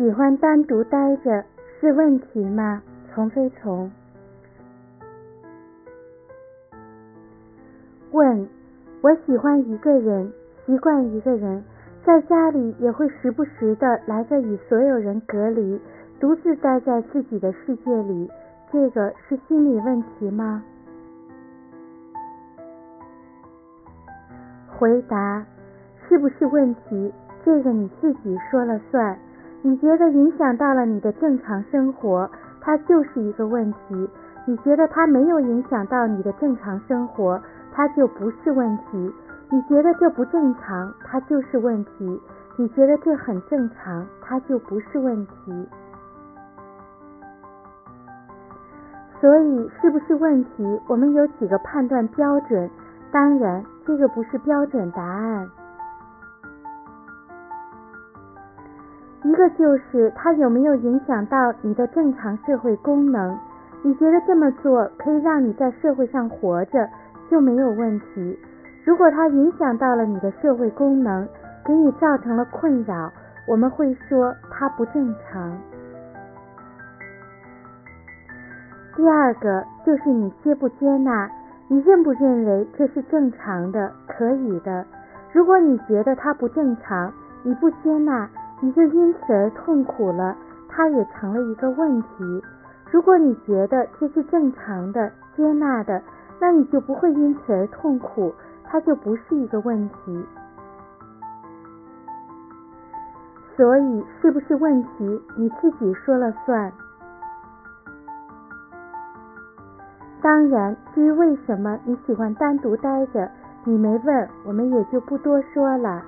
喜欢单独待着是问题吗？从非从。问：我喜欢一个人，习惯一个人，在家里也会时不时的来个与所有人隔离，独自待在自己的世界里，这个是心理问题吗？回答：是不是问题？这个你自己说了算。你觉得影响到了你的正常生活，它就是一个问题；你觉得它没有影响到你的正常生活。它就不是问题，你觉得这不正常，它就是问题；你觉得这很正常，它就不是问题。所以，是不是问题？我们有几个判断标准，当然，这个不是标准答案。一个就是它有没有影响到你的正常社会功能？你觉得这么做可以让你在社会上活着？就没有问题。如果它影响到了你的社会功能，给你造成了困扰，我们会说它不正常。第二个就是你接不接纳，你认不认为这是正常的、可以的？如果你觉得它不正常，你不接纳，你就因此而痛苦了，它也成了一个问题。如果你觉得这是正常的、接纳的，那你就不会因此而痛苦，它就不是一个问题。所以，是不是问题，你自己说了算。当然，至于为什么你喜欢单独待着，你没问，我们也就不多说了。